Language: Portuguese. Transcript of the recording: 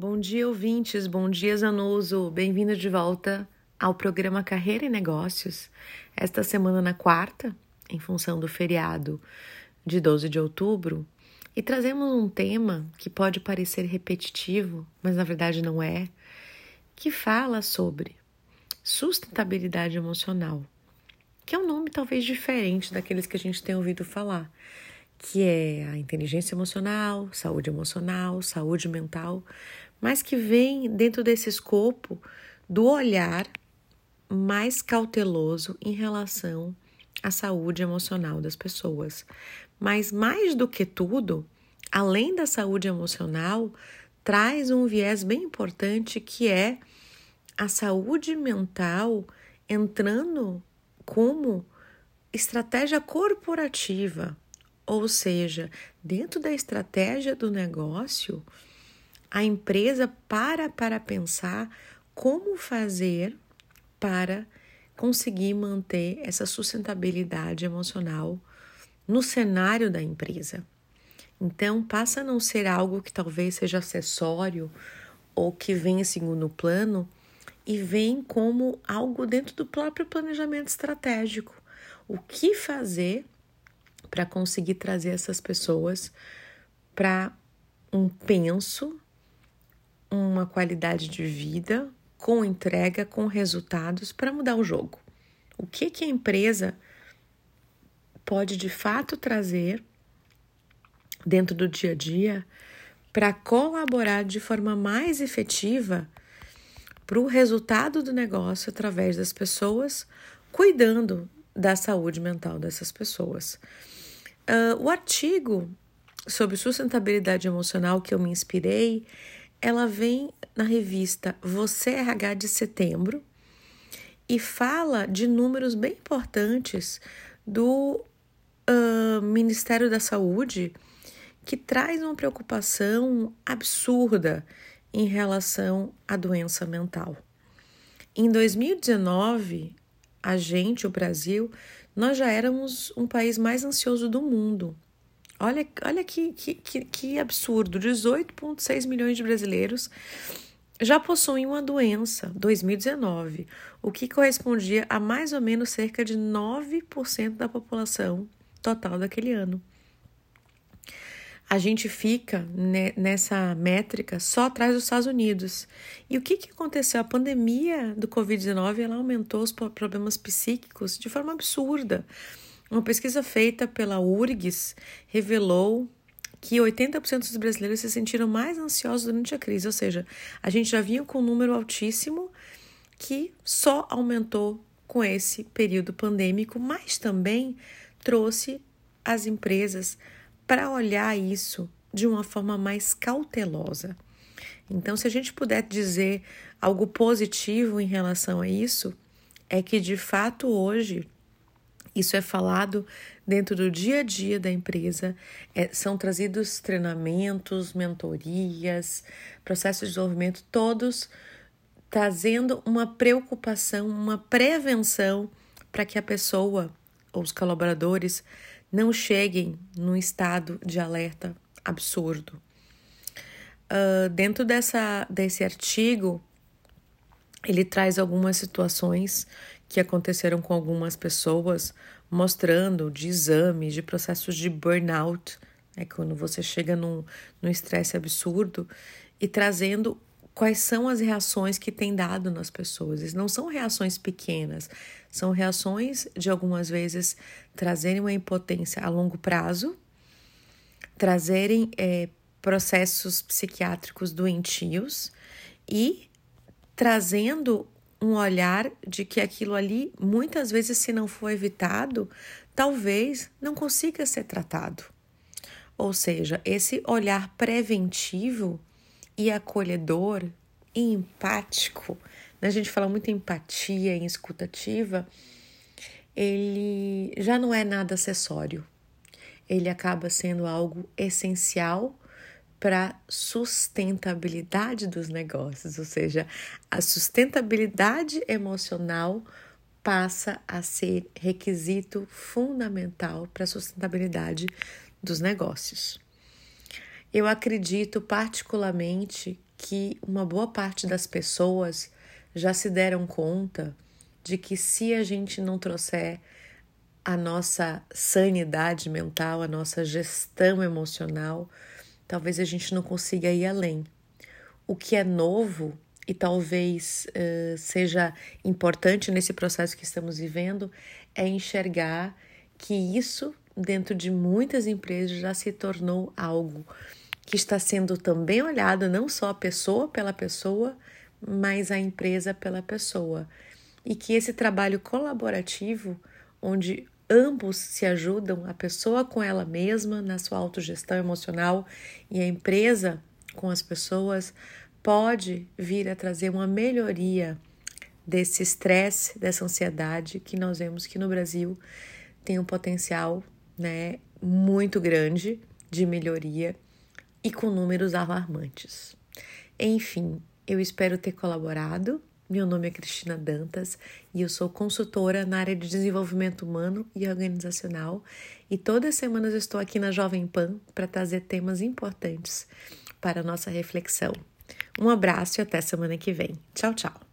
Bom dia, ouvintes. Bom dia, Zanuso. Bem-vindo de volta ao programa Carreira e Negócios. Esta semana, na quarta, em função do feriado de 12 de outubro, e trazemos um tema que pode parecer repetitivo, mas na verdade não é, que fala sobre sustentabilidade emocional, que é um nome talvez diferente daqueles que a gente tem ouvido falar, que é a inteligência emocional, saúde emocional, saúde mental, mas que vem dentro desse escopo do olhar mais cauteloso em relação à saúde emocional das pessoas. Mas mais do que tudo, além da saúde emocional, traz um viés bem importante que é a saúde mental entrando como estratégia corporativa, ou seja, dentro da estratégia do negócio, a empresa para para pensar como fazer para conseguir manter essa sustentabilidade emocional no cenário da empresa. Então, passa a não ser algo que talvez seja acessório ou que vem em segundo plano e vem como algo dentro do próprio planejamento estratégico. O que fazer para conseguir trazer essas pessoas para um penso uma qualidade de vida com entrega, com resultados para mudar o jogo. O que, que a empresa pode de fato trazer dentro do dia a dia para colaborar de forma mais efetiva para o resultado do negócio através das pessoas, cuidando da saúde mental dessas pessoas. Uh, o artigo sobre sustentabilidade emocional que eu me inspirei ela vem na revista Você RH de setembro e fala de números bem importantes do uh, Ministério da Saúde que traz uma preocupação absurda em relação à doença mental. Em 2019, a gente, o Brasil, nós já éramos um país mais ansioso do mundo. Olha, olha que, que, que, que absurdo: 18,6 milhões de brasileiros já possuem uma doença 2019, o que correspondia a mais ou menos cerca de 9% da população total daquele ano. A gente fica nessa métrica só atrás dos Estados Unidos. E o que, que aconteceu? A pandemia do Covid-19 ela aumentou os problemas psíquicos de forma absurda. Uma pesquisa feita pela URGS revelou que 80% dos brasileiros se sentiram mais ansiosos durante a crise, ou seja, a gente já vinha com um número altíssimo que só aumentou com esse período pandêmico, mas também trouxe as empresas para olhar isso de uma forma mais cautelosa. Então, se a gente puder dizer algo positivo em relação a isso, é que de fato hoje isso é falado dentro do dia a dia da empresa, é, são trazidos treinamentos, mentorias, processos de desenvolvimento, todos trazendo uma preocupação, uma prevenção para que a pessoa ou os colaboradores não cheguem num estado de alerta absurdo. Uh, dentro dessa, desse artigo, ele traz algumas situações que aconteceram com algumas pessoas, mostrando de exames, de processos de burnout, é quando você chega num estresse absurdo e trazendo quais são as reações que tem dado nas pessoas. Não são reações pequenas, são reações de algumas vezes trazerem uma impotência a longo prazo, trazerem é, processos psiquiátricos doentios e trazendo um olhar de que aquilo ali, muitas vezes, se não for evitado, talvez não consiga ser tratado. Ou seja, esse olhar preventivo e acolhedor e empático, né? a gente fala muito em empatia, em escutativa, ele já não é nada acessório. Ele acaba sendo algo essencial para sustentabilidade dos negócios, ou seja, a sustentabilidade emocional passa a ser requisito fundamental para a sustentabilidade dos negócios. Eu acredito particularmente que uma boa parte das pessoas já se deram conta de que se a gente não trouxer a nossa sanidade mental, a nossa gestão emocional, talvez a gente não consiga ir além. O que é novo e talvez uh, seja importante nesse processo que estamos vivendo é enxergar que isso, dentro de muitas empresas, já se tornou algo que está sendo também olhado não só a pessoa pela pessoa, mas a empresa pela pessoa. E que esse trabalho colaborativo, onde ambos se ajudam, a pessoa com ela mesma na sua autogestão emocional e a empresa com as pessoas, pode vir a trazer uma melhoria desse estresse, dessa ansiedade que nós vemos que no Brasil tem um potencial, né, muito grande de melhoria e com números alarmantes. Enfim, eu espero ter colaborado meu nome é Cristina Dantas e eu sou consultora na área de desenvolvimento humano e organizacional. E todas as semanas eu estou aqui na Jovem Pan para trazer temas importantes para a nossa reflexão. Um abraço e até semana que vem. Tchau, tchau.